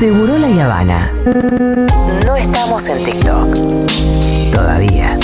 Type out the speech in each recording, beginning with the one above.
Seguro la Habana. No estamos en TikTok. Todavía.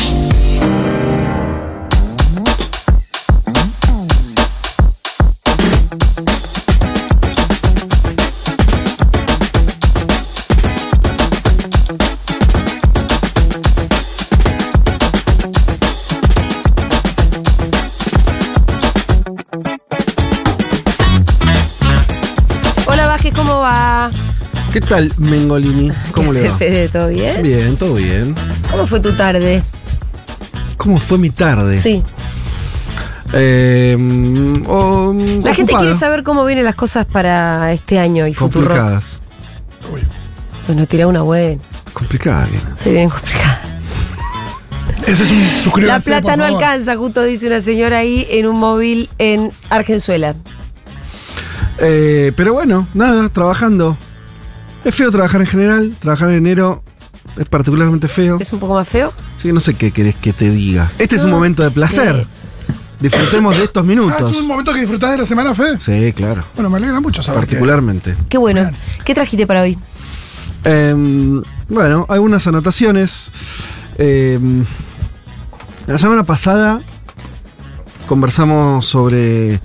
¿Qué tal, Mengolini? ¿Cómo ¿Qué le va? Fede? ¿Todo bien? Bien, todo bien. ¿Cómo fue tu tarde? ¿Cómo fue mi tarde? Sí. Eh, mm, oh, La gente ocupada. quiere saber cómo vienen las cosas para este año y futuro. Complicadas. Bueno, tira una buena. Complicadas, bien. Se vienen complicadas. Ese es un La suscríbanse, plata por no favor. alcanza, justo dice una señora ahí en un móvil en Argenzuela. Eh, pero bueno, nada, trabajando. Es feo trabajar en general. Trabajar en enero es particularmente feo. ¿Es un poco más feo? Que no sé qué querés que te diga. Este es un momento de placer. Disfrutemos de estos Ah, minutos. ¿es un momento que disfrutás de la semana, Fede? Sí, claro. Bueno, me alegra mucho saber que- Particularmente. Qué bueno. Bien. ¿Qué trajiste para hoy? Em, bueno, algunas anotaciones. Em, la semana pasada conversamos sobre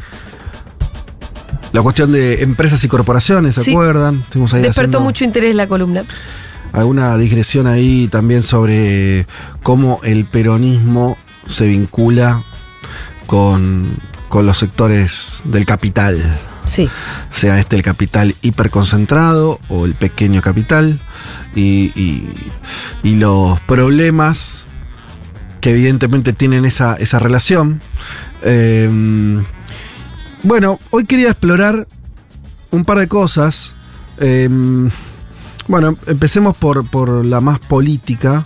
la cuestión de empresas y corporaciones, ¿se Sí. acuerdan? Estuvimos ahí Despertó haciendo mucho interés la columna. alguna digresión ahí también sobre cómo el peronismo se vincula con, con los sectores del capital Sí. sea este el capital hiperconcentrado o el pequeño capital y, y- y los problemas que evidentemente tienen esa, esa relación. Eh, bueno, hoy quería explorar un par de cosas. Eh, bueno, empecemos por, por la más política,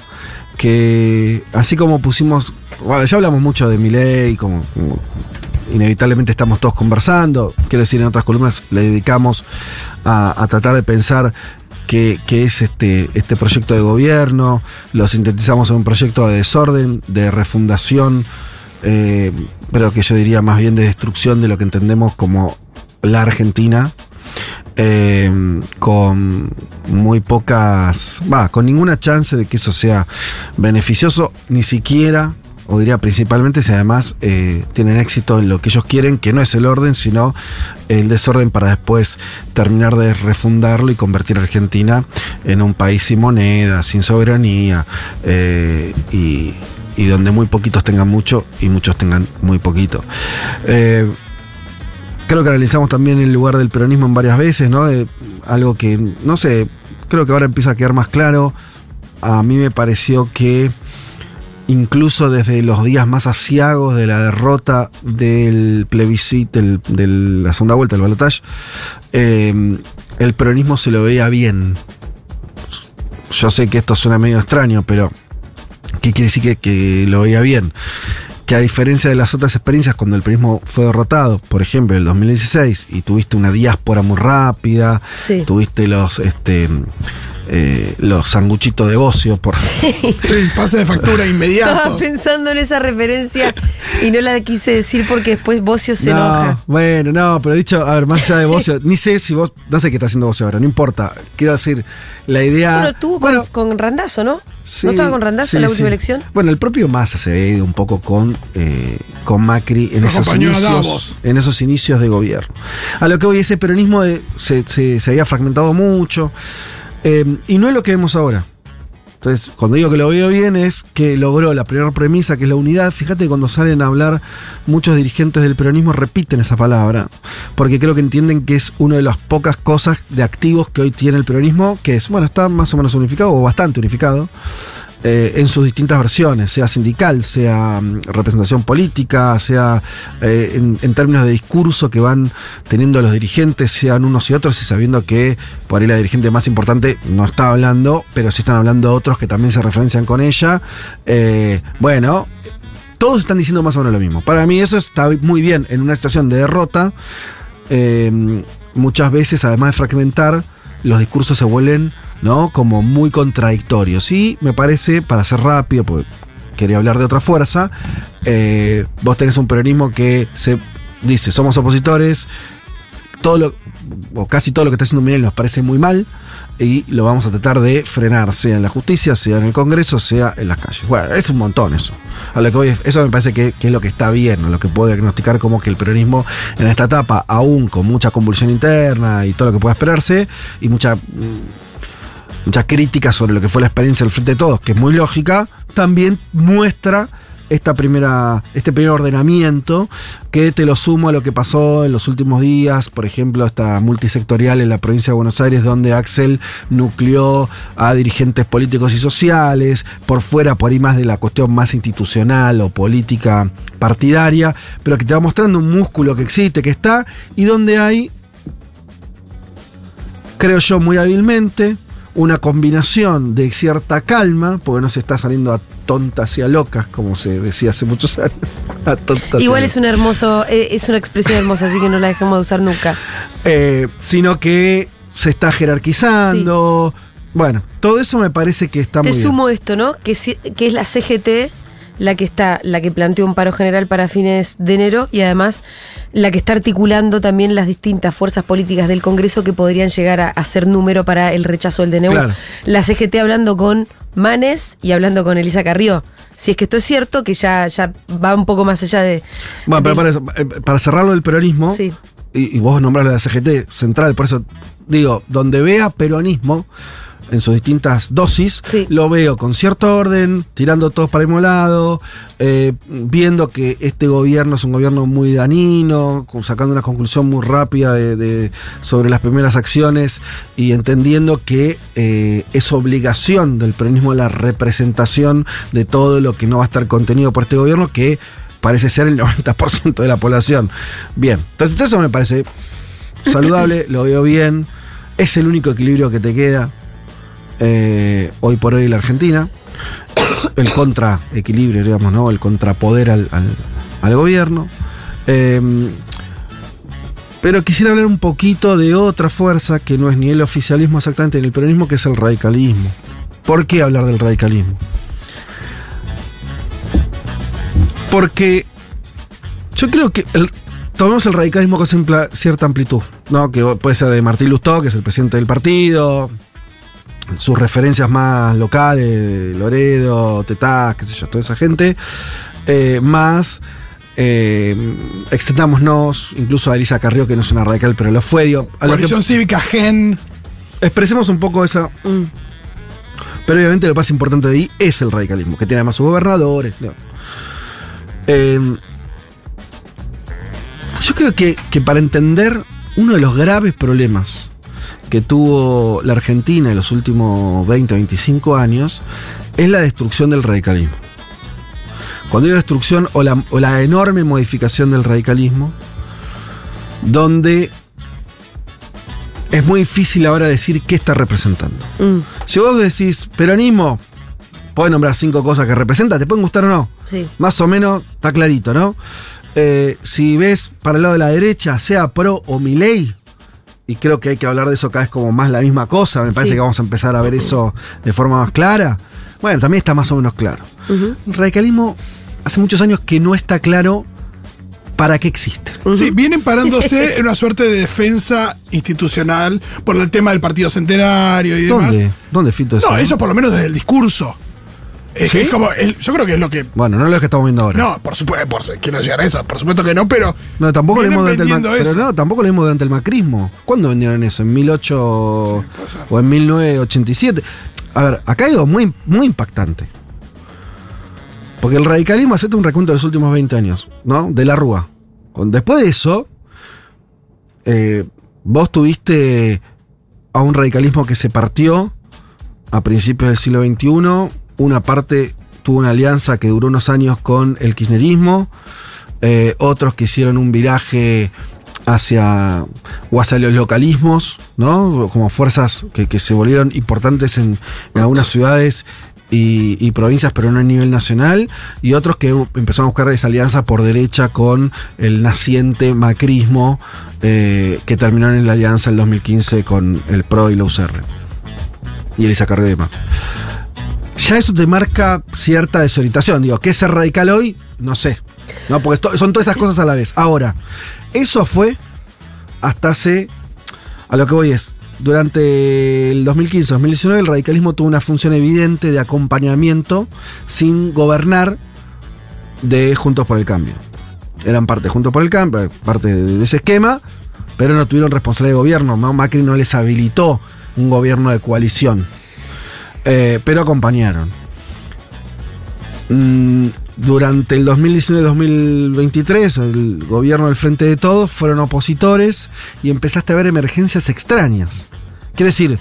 que así como pusimos, bueno, ya hablamos mucho de Milei, como, como inevitablemente estamos todos conversando, quiero decir, en otras columnas le dedicamos a, a tratar de pensar qué, qué es este, este proyecto de gobierno, lo sintetizamos en un proyecto de desorden, de refundación, eh, pero que yo diría más bien de destrucción de lo que entendemos como la Argentina eh, con muy pocas, va, con ninguna chance de que eso sea beneficioso, ni siquiera, o diría principalmente, si además eh, tienen éxito en lo que ellos quieren, que no es el orden, sino el desorden para después terminar de refundarlo y convertir a Argentina en un país sin moneda, sin soberanía, y, y donde muy poquitos tengan mucho y muchos tengan muy poquito. Eh, creo que analizamos también el lugar del peronismo en varias veces, ¿no? De algo que, no sé, creo que ahora empieza a quedar más claro. A mí me pareció que incluso desde los días más asiagos de la derrota del plebiscito, de la segunda vuelta del balotaje, eh, el peronismo se lo veía bien. Yo sé que esto suena medio extraño, pero ¿qué quiere decir que, que lo veía bien? que a diferencia de las otras experiencias cuando el peronismo fue derrotado, por ejemplo, en el 2016, y tuviste una diáspora muy rápida, Sí. tuviste los este eh, los sanguchitos de ocio por Sí, pase de factura Estaba inmediato. pensando en esa referencia y no la quise decir porque después Bocio se no, enoja. Bueno, no, pero dicho, a ver, más allá de Bocio, ni sé si vos, no sé qué está haciendo Bocio ahora, no importa. Quiero decir, la idea. Bueno, estuvo Bueno, con, con Randazo, ¿no? sí, ¿No estaba con Randazo sí, en la última sí. elección? Bueno, el propio Massa se ve un poco con, eh, con Macri en esos, inicios, en esos inicios de gobierno. A lo que hoy ese peronismo de- se, se- se había fragmentado mucho eh, y no es lo que vemos ahora. Entonces, cuando digo que lo veo bien es que logró la primera premisa, que es la unidad. Fíjate que cuando salen a hablar, muchos dirigentes del peronismo repiten esa palabra, porque creo que entienden que es una de las pocas cosas de activos que hoy tiene el peronismo, que es, bueno, está más o menos unificado, o bastante unificado, eh, en sus distintas versiones, sea sindical, sea mm, representación política, sea eh, en, términos de discurso que van teniendo los dirigentes, sean unos y otros, y sabiendo que por ahí la dirigente más importante no está hablando, pero sí están hablando otros que también se referencian con ella. Eh, bueno, todos están diciendo más o menos lo mismo. Para mí eso está muy bien en una situación de derrota. Eh, muchas veces, además de fragmentar, los discursos se vuelven ¿no? como muy contradictorios. Y me parece, para ser rápido, porque quería hablar de otra fuerza, eh, vos tenés un peronismo que se dice, somos opositores, todo lo, o casi todo lo que está haciendo Milei nos parece muy mal y lo vamos a tratar de frenar, sea en la justicia, sea en el Congreso, sea en las calles. Bueno, es un montón eso. A lo que eso me parece que, es lo que está bien, lo que puedo diagnosticar como que el peronismo en esta etapa, aún con mucha convulsión interna y todo lo que pueda esperarse, y mucha, mm, mucha crítica sobre lo que fue la experiencia del Frente de Todos, que es muy lógica, también muestra esta primera, este primer ordenamiento que te lo sumo a lo que pasó en los últimos días, por ejemplo, esta multisectorial en la provincia de Buenos Aires, donde Axel nucleó a dirigentes políticos y sociales, por fuera, por ahí más de la cuestión más institucional o política partidaria, pero que te va mostrando un músculo que existe, que está, y donde hay, creo yo muy hábilmente, una combinación de cierta calma, porque no se está saliendo a tontas y a locas, como se decía hace muchos años. A tontas y Igual a es un hermoso, eh, es una expresión hermosa, así que no la dejemos de usar nunca. Eh, sino que se está jerarquizando. Bueno, todo eso me parece que está Te muy sumo esto, ¿no? Que, si- que es la CGT la que está, la que planteó un paro general para fines de enero y además la que está articulando también las distintas fuerzas políticas del Congreso que podrían llegar a hacer número para el rechazo del DNU. Claro. La CGT hablando con Manes y hablando con Elisa Carrió. Si es que esto es cierto, que ya, ya va un poco más allá de. Bueno, pero para, eso, eh, para cerrarlo del peronismo, Sí. y, y vos nombrás la CGT central, por eso digo, donde vea peronismo en sus distintas dosis, Sí. lo veo con cierto orden, tirando todos para el mismo lado, eh, viendo que este gobierno es un gobierno muy danino, sacando una conclusión muy rápida de- de- sobre las primeras acciones y entendiendo que eh, es obligación del peronismo la representación de todo lo que no va a estar contenido por este gobierno, que parece ser el 90% de la población. Bien, entonces todo eso me parece saludable, lo veo bien, es el único equilibrio que te queda eh, hoy por hoy la Argentina, el contraequilibrio, digamos, ¿no? El contrapoder al, al- gobierno. Eh, pero quisiera hablar un poquito de otra fuerza que no es ni el oficialismo exactamente ni el peronismo, que es el radicalismo. ¿Por qué hablar del radicalismo? Porque yo creo que el, tomemos el radicalismo con cierta amplitud, ¿no? Que puede ser de Martín Lustó, que es el presidente del partido, sus referencias más locales, Loredo, Tetaz, qué sé yo, toda esa gente, eh, más eh, extendámonos incluso a Elisa Carrió, que no es una radical, pero lo fue, digo, a lo que- Cívica Gen. expresemos un poco esa, Mm. pero obviamente lo más importante de ahí es el radicalismo, que tiene además sus gobernadores. ¿no? Eh, yo creo que, que para entender uno de los graves problemas que tuvo la Argentina en los últimos 20 o 25 años es la destrucción del radicalismo. Cuando digo destrucción o la, o la enorme modificación del radicalismo, donde es muy difícil ahora decir qué está representando. Mm, Si vos decís peronismo, podés nombrar cinco cosas que representa, te pueden gustar o no. sí. Más o menos está clarito, ¿no? Eh, si ves para el lado de la derecha, sea pro o milei, y creo que hay que hablar de eso cada vez como más la misma cosa, me parece Sí. que vamos a empezar a ver eso de forma más clara. Bueno, también está más o menos claro. El radicalismo hace muchos años que no está claro para qué existe. ujú. Sí, vienen parándose en una suerte de defensa institucional por el tema del partido centenario y demás. ¿Dónde? ¿Dónde, Fito? No, eso por lo menos desde el discurso. Es, ¿Sí? es como, yo creo que es lo que. Bueno, no es lo que estamos viendo ahora. No, por supuesto, por, quiero llegar a eso, por supuesto que no, pero. No, tampoco lo vimos durante el pero no, tampoco lo vimos durante el macrismo. ¿Cuándo vendieron eso? ¿En 1800 Sí, o en 1987? A ver, acá hay algo muy, muy impactante. Porque el radicalismo hace un recuento de los últimos 20 años, ¿no? De la Rúa. Después de eso, eh, vos tuviste a un radicalismo que se partió a principios del siglo XXI. Una parte tuvo una alianza que duró unos años con el kirchnerismo. Eh, otros que hicieron un viraje hacia o hacia los localismos, ¿no? Como fuerzas que, se volvieron importantes en, en algunas ciudades y, provincias, pero no a nivel nacional, y otros que empezaron a buscar esa alianza por derecha con el naciente macrismo eh, que terminó en la alianza el 2015 con el PRO y la UCR. Y Elisa demás. Ya eso te marca cierta desorientación. Digo, ¿qué es ser radical hoy? No sé. No, porque son todas esas cosas a la vez. Ahora, eso fue hasta hace. A lo que voy es. Durante el 2015-2019 el radicalismo tuvo una función evidente de acompañamiento sin gobernar de Juntos por el Cambio. Eran parte de Juntos por el Cambio, parte de ese esquema, pero no tuvieron responsabilidad de gobierno. ¿no? Macri no les habilitó un gobierno de coalición, Eh, pero acompañaron. Mm, durante el 2019-2023, el gobierno del Frente de Todos fueron opositores y empezaste a ver emergencias extrañas. Quiere decir,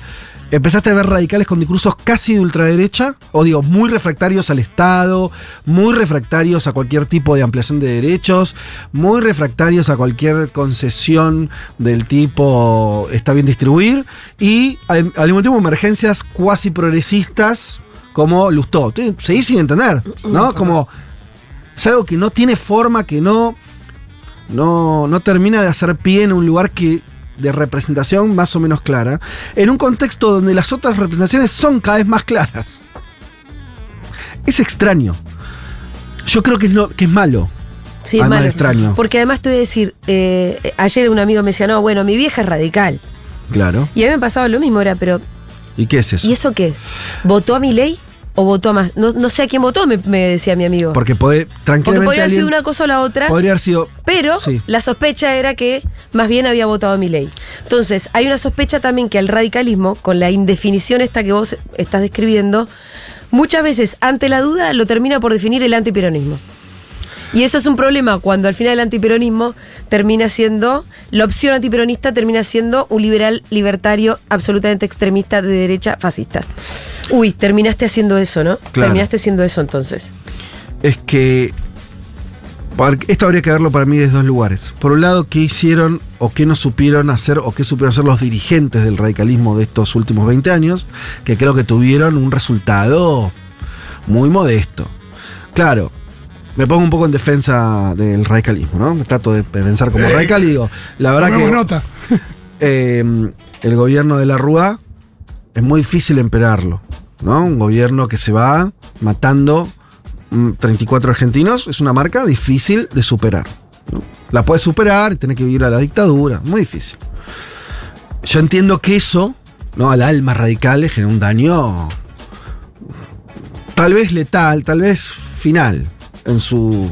empezaste a ver radicales con discursos casi de ultraderecha, o digo, muy refractarios al Estado, muy refractarios a cualquier tipo de ampliación de derechos, muy refractarios a cualquier concesión del tipo está bien distribuir, y al, al mismo tiempo emergencias cuasi progresistas como Lustó. Seguís sin entender, ¿no? Como es algo que no tiene forma, que no, no, no termina de hacer pie en un lugar que de representación más o menos clara, en un contexto donde las otras representaciones son cada vez más claras. Es extraño. Yo creo que es, no- que es malo. Sí, Además malo. extraño. Porque además te voy a decir, eh, ayer un amigo me decía, no, bueno, mi vieja es radical. Claro. Y a mí me pasaba lo mismo, era, pero ¿Y qué es eso? ¿y eso qué? ¿Votó a mi ley o votó a más? No, no sé a quién votó, me, me decía mi amigo. Porque puede Porque tranquilamente podría haber sido una cosa o la otra. podría haber sido Pero Sí. la sospecha era que más bien había votado a mi ley. Entonces, hay una sospecha también que el radicalismo, con la indefinición esta que vos estás describiendo, muchas veces ante la duda lo termina por definir el antiperonismo. Y eso es un problema cuando al final el antiperonismo termina siendo, la opción antiperonista termina siendo un liberal libertario absolutamente extremista de derecha fascista. Uy, terminaste haciendo eso, ¿no? Claro. Terminaste haciendo eso entonces. es que esto habría que verlo para mí desde dos lugares. Por un lado, qué hicieron o qué no supieron hacer o qué supieron hacer los dirigentes del radicalismo de estos últimos 20 años, que creo que tuvieron un resultado muy modesto. Claro, me pongo un poco en defensa del radicalismo, ¿no? Me trato de pensar como radical y digo, la verdad que nota. eh, el gobierno de la Rúa es muy difícil emperarlo, ¿no? Un gobierno que se va matando mm, 34 argentinos es una marca difícil de superar. La puedes superar y tenés que vivir a la dictadura, muy difícil. Yo entiendo que eso, ¿no? Al alma radical le genera un daño tal vez letal, tal vez final en su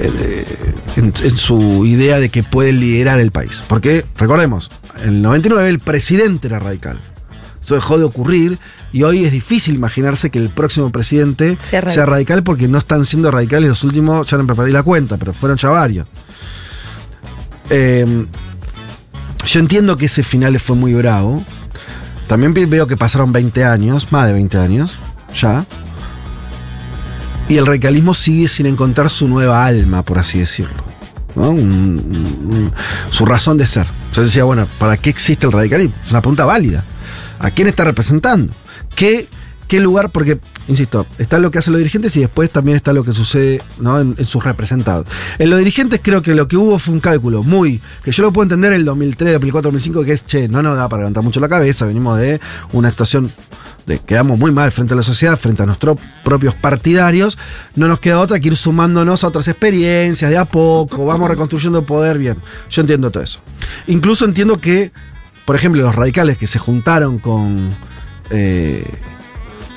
en, en su idea de que puede liderar el país. Porque, recordemos, en el 99 el presidente era radical. Eso dejó de ocurrir y hoy es difícil imaginarse que el próximo presidente Sea sea radical. porque no están siendo radicales los últimos, ya no me perdí la cuenta, pero fueron ya varios. Eh, yo entiendo que ese final fue muy bravo. También veo que pasaron 20 años, más de 20 años, ya. Y el radicalismo sigue sin encontrar su nueva alma, por así decirlo. Un- su razón de ser. Yo decía, bueno, ¿para qué existe el radicalismo? Es una pregunta válida. ¿A quién está representando? ¿Qué, qué lugar? Porque, insisto, está lo que hacen los dirigentes y después también está lo que sucede ¿no? en, en sus representados. En los dirigentes creo que lo que hubo fue un cálculo muy, que yo lo puedo entender en el 2003, 2004, 2005, que es, che, no nos da para levantar mucho la cabeza, venimos de una situación quedamos muy mal frente a la sociedad, frente a nuestros propios partidarios, no nos queda otra que ir sumándonos a otras experiencias de a poco, vamos reconstruyendo poder, bien, yo entiendo todo eso. Incluso entiendo que, por ejemplo, los radicales que se juntaron con, eh,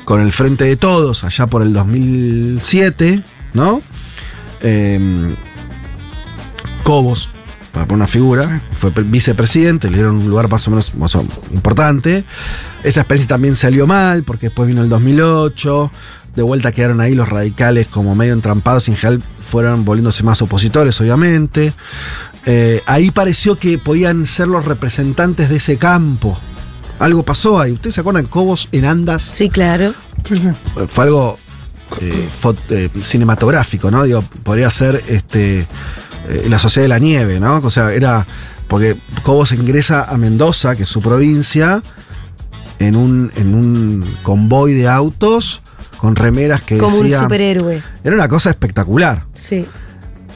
con el Frente de Todos allá por el 2007, ¿no? Eh, Cobos, para poner una figura, fue pre- vicepresidente, le dieron un lugar más o menos más o- importante. Esa experiencia también salió mal, porque después vino el 2008, de vuelta quedaron ahí los radicales como medio entrampados y en general fueron volviéndose más opositores, obviamente. Eh, ahí pareció que podían ser los representantes de ese campo. Algo pasó ahí. ¿Ustedes se acuerdan? Cobos en Andas Sí, claro. Sí. fue algo eh, eh, cinematográfico, ¿no? Digo, podría ser este eh, la Sociedad de la Nieve, ¿no? O sea, era. Porque Cobos ingresa a Mendoza, que es su provincia, en un, en un convoy de autos con remeras que Como un superhéroe. Era una cosa espectacular. Sí.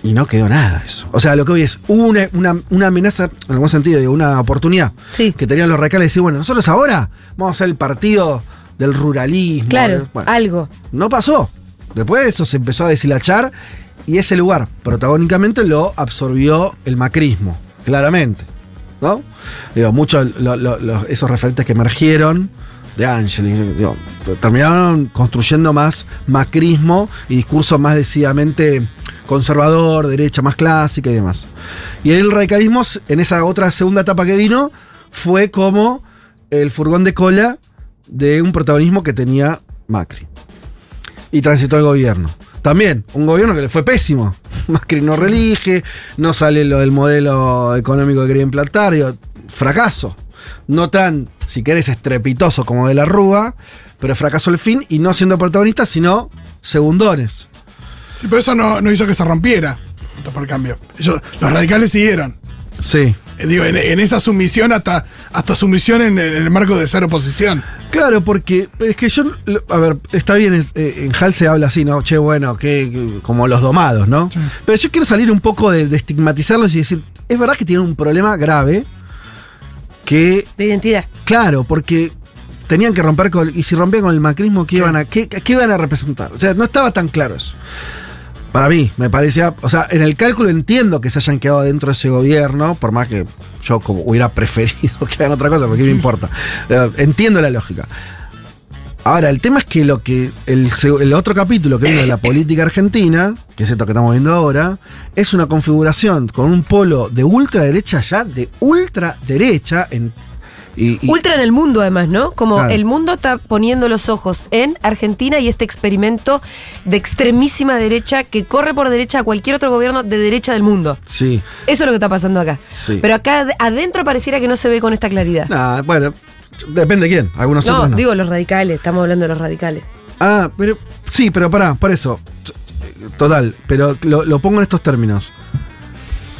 Y no quedó nada de eso. O sea, lo que hoy es, hubo una, una, una amenaza, en algún sentido, digo, una oportunidad Sí. que tenían los radicales de decir, bueno, nosotros ahora vamos a ser el partido del ruralismo. Claro, Bueno, algo. no pasó. Después de eso se empezó a deshilachar y ese lugar protagónicamente lo absorbió el macrismo. claramente. ¿No? Digo, muchos lo- lo- lo- esos referentes que emergieron de Angeli, terminaron construyendo más macrismo y discurso más decididamente conservador, derecha más clásica y demás. Y el radicalismo, en esa otra segunda etapa que vino, fue como el furgón de cola de un protagonismo que tenía Macri. Y transitó el gobierno. También, un gobierno que le fue pésimo. Macri no relige, no sale lo del modelo económico que quería implantar, digo, fracaso. No tan, si querés, estrepitoso como de la Rúa, pero fracasó el fin y no siendo protagonista, sino segundones. Sí, pero eso no, no hizo que se rompiera. Por cambio. Ellos- los radicales siguieron. Sí. Eh, digo, en, en esa sumisión hasta, hasta sumisión en, en el marco de ser oposición. Claro, porque es que yo, a ver, está bien, es- eh, en Hal se habla así, ¿no? Che, bueno, que, como los domados, ¿no? Sí. Pero yo quiero salir un poco de, de estigmatizarlos y decir, es verdad que tienen un problema grave que, De identidad. claro, porque tenían que romper con, y si rompían con el macrismo, ¿qué iban a, qué, qué iban a representar? O sea, no estaba tan claro eso. Para mí, me parecía, o sea, en el cálculo entiendo que se hayan quedado dentro de ese gobierno, por más que yo como hubiera preferido que hagan otra cosa, porque me importa. Entiendo la lógica. Ahora, el tema es que lo que el, el otro capítulo que viene de la política argentina, que es esto que estamos viendo ahora, es una configuración con un polo de ultraderecha ya, de ultraderecha en y, y- Ultra en el mundo, además, ¿no? Como Claro. el mundo está poniendo los ojos en Argentina y este experimento de extremísima derecha que corre por derecha a cualquier otro gobierno de derecha del mundo. sí. Eso es lo que está pasando acá. Sí. Pero acá ad- adentro pareciera que no se ve con esta claridad. Nah, bueno, depende de quién. Algunos no, otros no. digo los radicales, estamos hablando de los radicales. Ah, pero sí, pero pará, por eso. Total, pero lo, lo pongo en estos términos.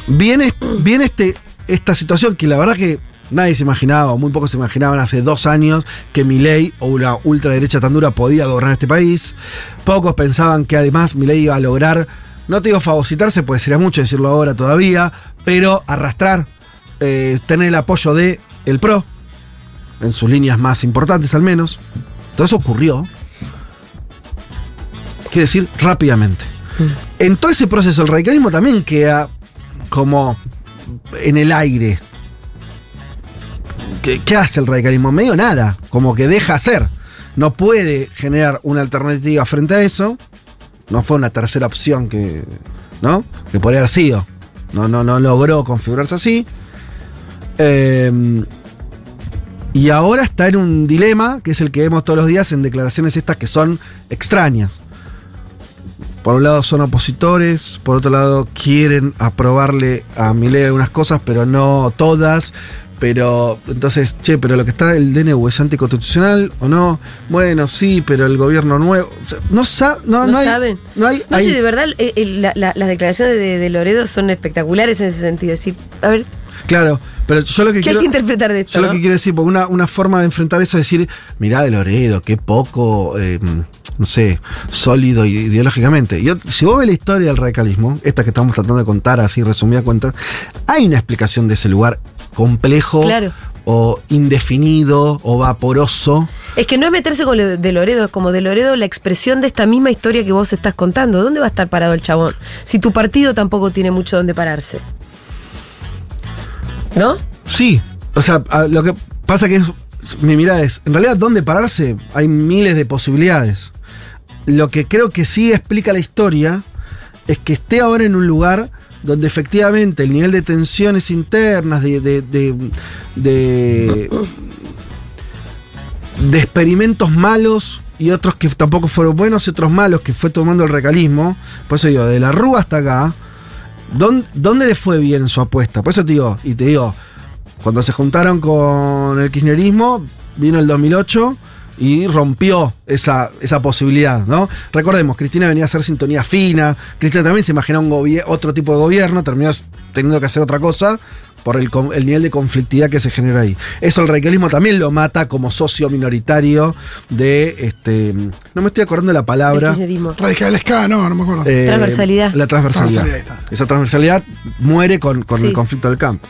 Viene, viene este, esta situación que la verdad que nadie se imaginaba, o muy pocos se imaginaban hace dos años, que Milei o una ultraderecha tan dura podía gobernar este país. Pocos pensaban que además Milei iba a lograr, no te digo fagocitarse, pues sería mucho decirlo ahora todavía, pero arrastrar, eh, tener el apoyo de el PRO, en sus líneas más importantes al menos. Todo eso ocurrió. Quiero decir, rápidamente. En todo ese proceso, el radicalismo también queda como en el aire. ¿Qué, hace el radicalismo? Medio nada, como que deja hacer. No puede generar una alternativa frente a eso. No fue una tercera opción que, ¿no? que podría haber sido. No, no, no logró configurarse así. Eh, y ahora está en un dilema, que es el que vemos todos los días en declaraciones estas que son extrañas. Por un lado son opositores, por otro lado quieren aprobarle a Milei algunas cosas, pero no todas. Pero entonces, che, pero lo que está el DNU es anticonstitucional o no? Bueno, sí, pero el gobierno nuevo. o sea, no, sa- no, No no hay- saben. No hay. No hay- sé, de verdad, eh, eh, la- la- las declaraciones de, de Loredo son espectaculares en ese sentido. Es decir, a ver, Claro, pero yo lo que ¿qué quiero. hay que interpretar de esto? Yo lo que quiero decir, porque una, una forma de enfrentar eso es decir, mirá de Loredo, qué poco, eh, no sé, sólido ideológicamente. Yo, si vos ves la historia del radicalismo, esta que estamos tratando de contar así resumida cuenta, hay una explicación de ese lugar complejo Claro. o indefinido o vaporoso. Es que no es meterse con lo de Loredo, es como de Loredo la expresión de esta misma historia que vos estás contando. ¿Dónde va a estar parado el chabón? Si tu partido tampoco tiene mucho donde pararse. ¿No? Sí, o sea, lo que pasa que es, mi mirada es, en realidad, ¿dónde pararse? Hay miles de posibilidades. Lo que creo que sí explica la historia es que esté ahora en un lugar donde efectivamente el nivel de tensiones internas, de, de, de, de, de experimentos malos y otros que tampoco fueron buenos y otros malos que fue tomando el recalismo, por eso digo, de la Rúa hasta acá, ¿dónde, dónde le fue bien su apuesta? Por eso te digo, y te digo, cuando se juntaron con el kirchnerismo, vino el 2008 y rompió esa, esa posibilidad, ¿no? Recordemos, Cristina venía a hacer sintonía fina, Cristina también se imaginaba un otro tipo de gobierno, terminó teniendo que hacer otra cosa por el, el nivel de conflictividad que se genera ahí. Eso el radicalismo también lo mata como socio minoritario de, este, no me estoy acordando la El palabra. kirchnerismo. Radicales K, no, no me acuerdo. Eh, Transversalidad. La transversalidad. Esa transversalidad muere con, con Sí. el conflicto del campo.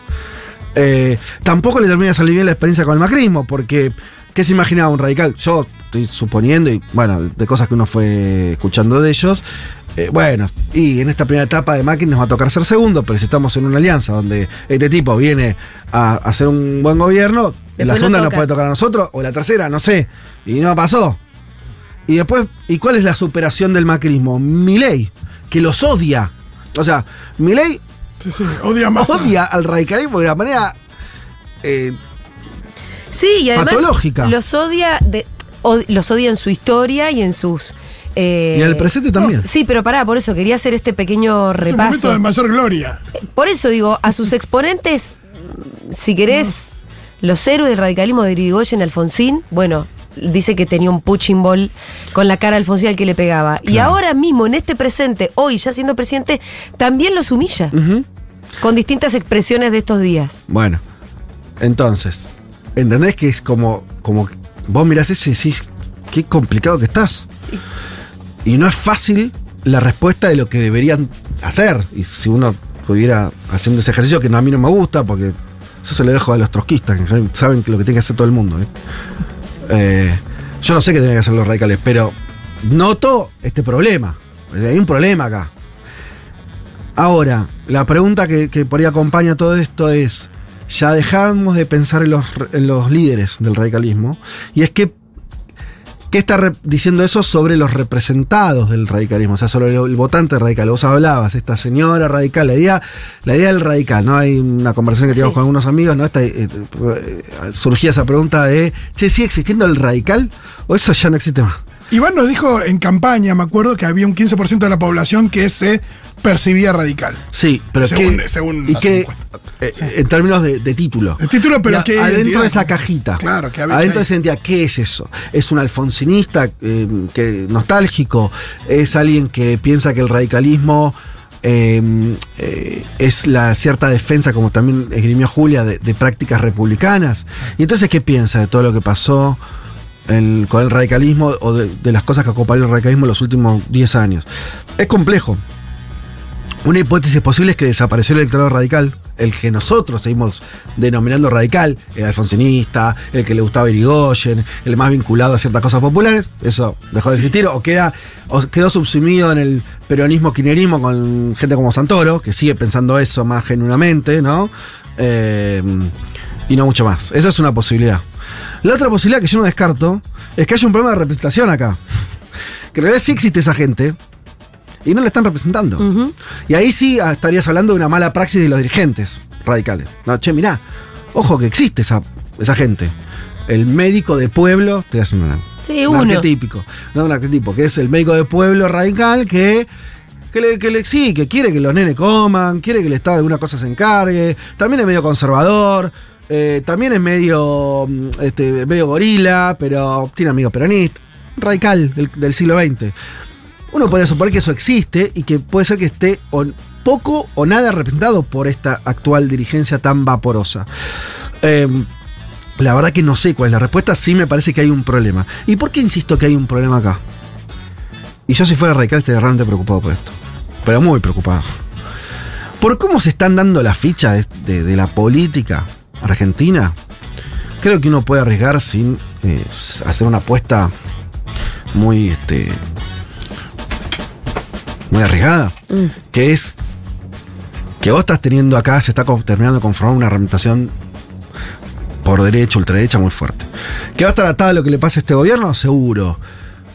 Eh, tampoco le termina de salir bien la experiencia con el macrismo, porque ¿qué se imaginaba un radical? Yo estoy suponiendo, y bueno, de cosas que uno fue escuchando de ellos, eh, bueno, y en esta primera etapa de Macri nos va a tocar ser segundo, pero si estamos en una alianza donde este tipo viene a hacer un buen gobierno, en la Después no segunda nos puede tocar a nosotros, o la tercera, no sé. Y no pasó. Y después, ¿y cuál es la superación del macrismo? Milei, que los odia. O sea, Milei Sí, sí, odia más. odia al radicalismo de una manera eh, Sí, y además Patológica. los odia, de, od- los odia en su historia y en sus... eh, y en el presente también. Sí, pero pará, por eso quería hacer este pequeño Es un momento repaso. de mayor gloria. Por eso digo, a sus exponentes, si querés, los héroes del radicalismo de Irigoyen, Alfonsín, bueno, dice que tenía un punching ball con la cara a Alfonsín al que le pegaba. Y ahora mismo, en este presente, hoy ya siendo presidente, también los humilla. Con distintas expresiones de estos días. Bueno, entonces, ¿entendés que es como, como vos mirás eso y decís, qué complicado que estás? Sí. Y no es fácil la respuesta de lo que deberían hacer. Y si uno pudiera haciendo ese ejercicio, que a mí no me gusta, porque eso se lo dejo a los trotskistas, que saben lo que tiene que hacer todo el mundo. ¿eh? Eh, yo no sé qué tienen que hacer los radicales, pero noto este problema. Hay un problema acá. Ahora, la pregunta que, que por ahí acompaña todo esto es, ya dejamos de pensar en los, en los líderes del radicalismo, y es que, ¿qué está diciendo eso sobre los representados del radicalismo? O sea, sobre el, el votante radical. Vos hablabas, esta señora radical, la idea, la idea del radical, ¿no? Hay una conversación que Sí. teníamos con algunos amigos, ¿no? Esta, eh, eh, surgía esa pregunta de, che, ¿sigue existiendo el radical? ¿O eso ya no existe más? Iván nos dijo en campaña, me acuerdo, que había un 15% de la población que se percibía radical. Sí, pero Según- que, según y que eh, en términos de, de título. El título, pero que adentro de esa cajita. Claro, que había- adentro que de esa identidad, ¿qué es eso? ¿Es un alfonsinista eh, que, nostálgico? ¿Es alguien que piensa que el radicalismo eh, eh, es la cierta defensa, como también esgrimió Julia, de, de prácticas republicanas? Y entonces, ¿qué piensa de todo lo que pasó? Con el radicalismo o de, de las cosas que acompañan el radicalismo en los últimos 10 años. Es complejo. Una hipótesis posible es que desapareció el electorado radical, el que nosotros seguimos denominando radical, el alfonsinista, el que le gustaba Irigoyen, el más vinculado a ciertas cosas populares, eso dejó de existir, o, queda, o quedó subsumido en el peronismo kirchnerismo con gente como Santoro, que sigue pensando eso más genuinamente, ¿no? Eh, y no mucho más. Esa es una posibilidad. La otra posibilidad que yo no descarto es que haya un problema de representación acá. Que en realidad sí existe esa gente y no la están representando. Y ahí sí ah, estarías hablando de una mala praxis de los dirigentes radicales. No, che, mirá, ojo que existe esa, esa gente. El médico de pueblo, te hacen una, Sí, un uno. arquetipo. No, un arquetipo, que es el médico de pueblo radical que. Que le, que le sí, que quiere que los nenes coman, quiere que el Estado de alguna cosa se encargue, también es medio conservador, eh, también es medio, mm, este, medio gorila, pero tiene amigos peronistas, radical del, del siglo XX. Uno podría suponer que eso existe y que puede ser que esté poco o nada representado por esta actual dirigencia tan vaporosa. Eh, la verdad que no sé cuál es la respuesta, sí me parece que hay un problema. ¿Y por qué insisto que hay un problema acá? Y yo si fuera radical estaría realmente preocupado por esto. Pero muy preocupado. Por cómo se están dando las fichas de la política argentina, creo que uno puede arriesgar sin eh, hacer una apuesta muy, este, muy arriesgada. Mm. Que es que vos estás teniendo acá, se está terminando de conformar una representación por derecha, ultraderecha muy fuerte. ¿Que va a estar atado a lo que le pase a este gobierno? Seguro.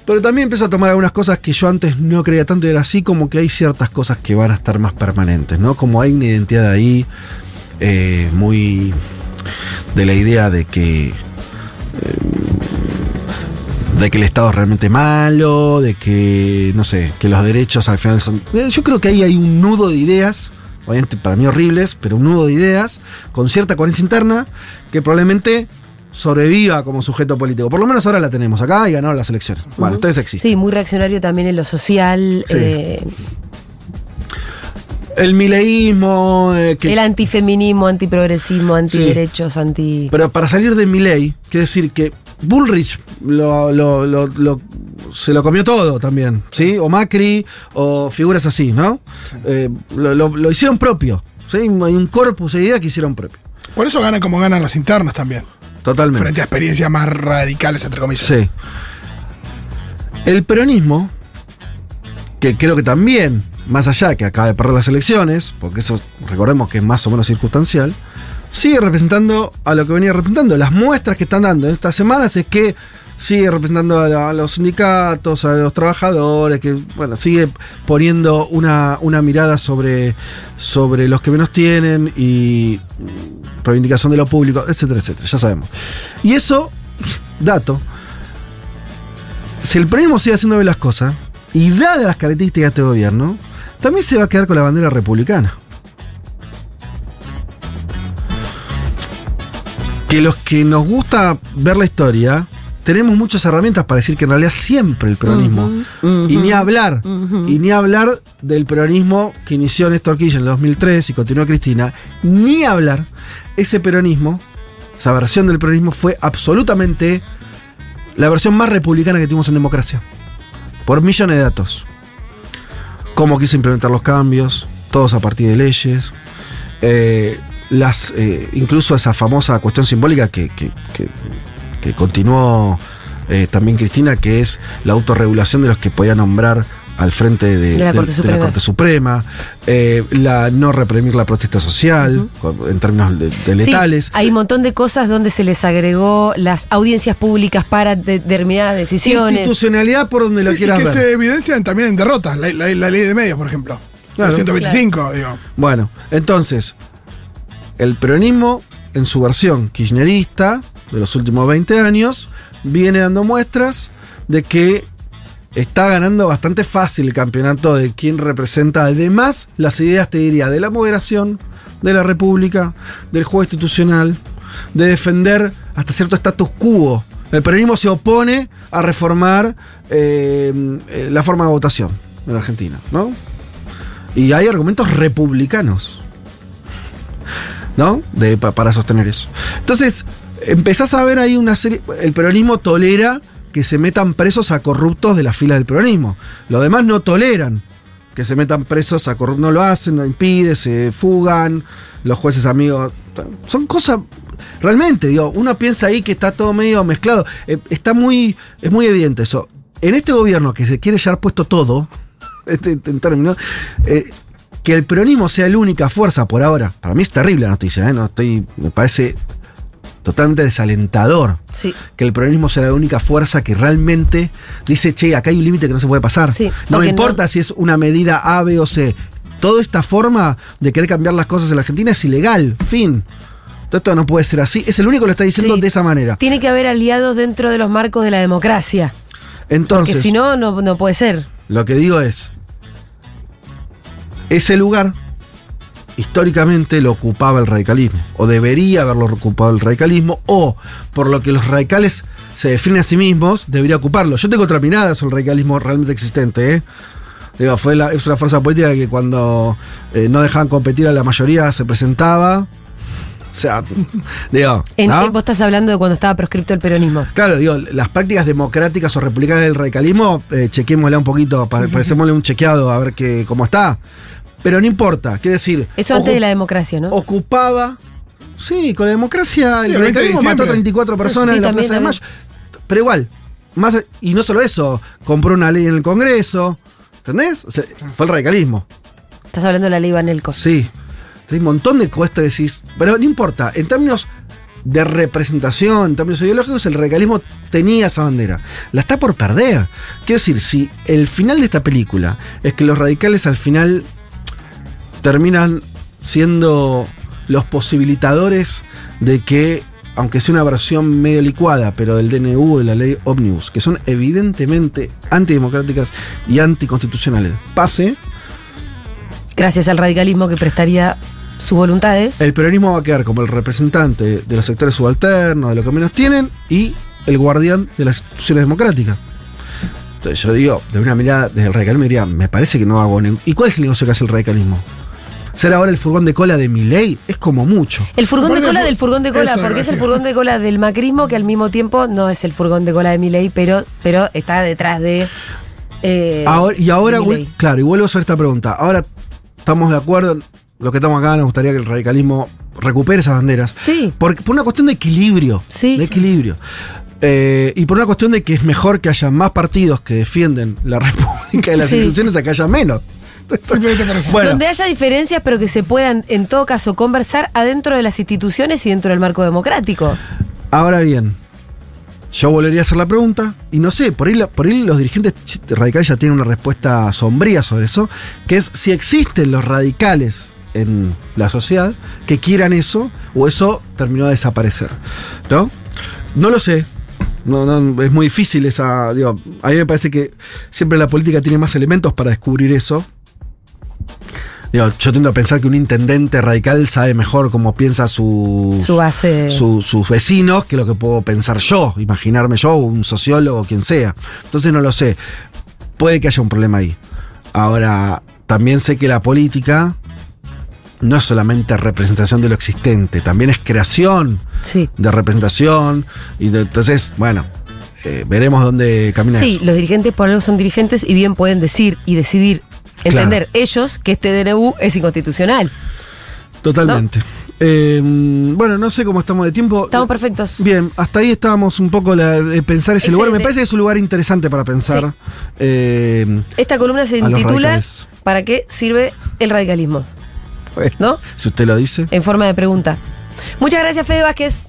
Pero también empiezo a tomar algunas cosas que yo antes no creía tanto y era así, como que hay ciertas cosas que van a estar más permanentes, ¿no? Como hay una identidad ahí eh, muy de la idea de que eh, de que el Estado es realmente malo, de que, no sé, que los derechos al final son... Eh, Yo creo que ahí hay un nudo de ideas, obviamente para mí horribles, pero un nudo de ideas con cierta coherencia interna que probablemente sobreviva como sujeto político. Por lo menos ahora la tenemos acá y ganaron las elecciones. Bueno, Ujú. entonces existe. Sí, muy reaccionario también en lo social, Sí. eh, El mileísmo, eh, que el antifeminismo, antiprogresismo, antiderechos, anti... Pero para salir de Milley, quiere decir que Bullrich lo, lo- lo- lo- se lo comió todo también, ¿sí? O Macri, o figuras así, ¿no? Eh, lo, lo- lo hicieron propio, ¿sí? Hay un corpus de ideas que hicieron propio. Por eso ganan como ganan las internas también. Totalmente. Frente a experiencias más radicales, entre comillas. Sí. El peronismo, que creo que también, más allá de que acaba de perder las elecciones, porque eso recordemos que es más o menos circunstancial, sigue representando a lo que venía representando. Las muestras que están dando en estas semanas es que sigue representando a, los sindicatos, a los trabajadores, que bueno, sigue poniendo una, una mirada sobre, sobre los que menos tienen y reivindicación de lo público, etcétera, etcétera, ya sabemos. Y eso, dato, si el peronismo sigue haciendo bien las cosas, y dadas las características de este gobierno, también se va a quedar con la bandera republicana. Que los que nos gusta ver la historia, tenemos muchas herramientas para decir que en realidad siempre el peronismo, y ni hablar, y ni hablar del peronismo que inició Néstor Kirchner en el 2003 y continuó Cristina, ni hablar, ese peronismo, esa versión del peronismo fue absolutamente la versión más republicana que tuvimos en democracia. Por millones de datos. Cómo quiso implementar los cambios, todos a partir de leyes. eh, las, eh, incluso esa famosa cuestión simbólica que, que- continuó eh, también Cristina, que es la autorregulación de los que podía nombrar al frente de, De la Corte de Suprema. Corte Suprema, eh, la no reprimir la protesta social, en términos de, de Sí, letales. hay un montón de cosas donde se les agregó las audiencias públicas para de- determinadas decisiones. Institucionalidad por donde lo Sí, y quieras que ver. se evidencian también en derrotas. La, la- la ley de medios, por ejemplo. Claro. la 125, digo. Bueno, entonces, el peronismo, en su versión kirchnerista de los últimos 20 años, viene dando muestras de que está ganando bastante fácil el campeonato de quien representa además las ideas, te diría, de la moderación, de la república, del juego institucional, de defender hasta cierto status quo. El peronismo se opone a reformar eh, eh, la forma de votación en Argentina, ¿no? Y hay argumentos republicanos. ¿No? De, pa- para sostener eso. Entonces, empezás a ver ahí una serie. El peronismo tolera que se metan presos a corruptos de la fila del peronismo. Los demás no toleran que se metan presos a corruptos. No lo hacen, no impide, se fugan. Los jueces amigos. Son cosas. Realmente, digo, uno piensa ahí que está todo medio mezclado. Eh, está muy. Es muy evidente eso. En este gobierno que se quiere llevar puesto todo, este, en términos, eh, que el peronismo sea la única fuerza por ahora, para mí es terrible la noticia, ¿eh? no estoy, me parece totalmente desalentador Sí. que el peronismo sea la única fuerza que realmente dice, che, acá hay un límite que no se puede pasar. Sí, no me importa no- si es una medida A, B o C. Toda esta forma de querer cambiar las cosas en la Argentina es ilegal. Fin. Todo esto no puede ser así. Es el único que lo está diciendo Sí. de esa manera. Tiene que haber aliados dentro de los marcos de la democracia. Entonces, Porque si no, no, no puede ser. Lo que digo es, ese lugar históricamente lo ocupaba el radicalismo, o debería haberlo ocupado el radicalismo, o por lo que los radicales se definen a sí mismos, debería ocuparlo. Yo tengo otra mirada sobre el radicalismo realmente existente, ¿eh? Digo, fue la- es una fuerza política que cuando eh, no dejaban competir a la mayoría se presentaba. O sea, digo, En- ¿no? eh, Vos estás hablando de cuando estaba proscripto el peronismo. Claro, digo, las prácticas democráticas o republicanas del radicalismo, eh, chequémosla un poquito, pa- parecémosle un chequeado a ver que, cómo está. Pero no importa, quiere decir. Eso antes de la democracia, ¿no? Ocupaba. Sí, con la democracia, Sí, el el 20 de radicalismo mató a diciembre. 34 personas Sí, en la también, Plaza de. Mayo. Pero igual, más, y no solo eso, compró una ley en el Congreso. ¿Entendés? O sea, fue el radicalismo. Estás hablando de la ley Banelco. Sí. Hay un montón de cosas que decís. Pero no importa. En términos de representación, en términos ideológicos, el radicalismo tenía esa bandera. La está por perder. Quiero decir, si el final de esta película es que los radicales al final terminan siendo los posibilitadores de que, aunque sea una versión medio licuada, pero del DNU, de la ley Omnibus, que son evidentemente antidemocráticas y anticonstitucionales, pase, Gracias al radicalismo que prestaría sus voluntades. El peronismo va a quedar como el representante de los sectores subalternos, de lo que menos tienen, y el guardián de las instituciones democráticas. Entonces yo digo, de una mirada desde el radicalismo diría, me parece que no hago ningún... ¿Y cuál es el negocio que hace el radicalismo? ¿Ser ahora el furgón de cola de mi ley? Es como mucho. El furgón de cola del furgón de cola, eso, porque es el furgón de cola del macrismo que al mismo tiempo no es el furgón de cola de Milei, pero, pero está detrás de. eh, Ahora- y ahora, Milei. claro, y vuelvo a hacer esta pregunta. Ahora estamos de acuerdo, los que estamos acá nos gustaría que el radicalismo recupere esas banderas. Sí. Porque, por una cuestión de equilibrio. Sí. De equilibrio. Eh, y por una cuestión de que es mejor que haya más partidos que defienden la república y las Sí. instituciones a que haya menos. Simplemente por eso. Bueno. Donde haya diferencias, pero que se puedan, en todo caso, conversar adentro de las instituciones y dentro del marco democrático. Ahora bien, yo volvería a hacer la pregunta, y no sé, por ahí, la- por ahí los dirigentes radicales ya tienen una respuesta sombría sobre eso, que es si existen los radicales en la sociedad que quieran eso, o eso terminó de desaparecer. ¿No? No lo sé. No, no, es muy difícil esa. Digo, a mí me parece que siempre la política tiene más elementos para descubrir eso. Digo, yo tiendo a pensar que un intendente radical sabe mejor cómo piensa su, Su base. su- sus vecinos que lo que puedo pensar yo, imaginarme yo, un sociólogo, quien sea. Entonces no lo sé. Puede que haya un problema ahí. Ahora, también sé que la política no es solamente representación de lo existente, también es creación Sí. de representación. Y de- entonces, bueno, eh, veremos dónde camina Sí, eso. los dirigentes por algo son dirigentes y bien pueden decir y decidir, entender ellos que este DNU es inconstitucional. Totalmente. Eh, bueno, no sé cómo estamos de tiempo. Estamos perfectos. Bien, hasta ahí estábamos un poco la- de pensar ese lugar. Me parece que es un lugar interesante para pensar. Sí. Eh, Esta columna se A los intitula radicales. ¿Para qué sirve el radicalismo? bueno, ¿No? Si usted lo dice. En forma de pregunta. Muchas gracias, Fede Vázquez.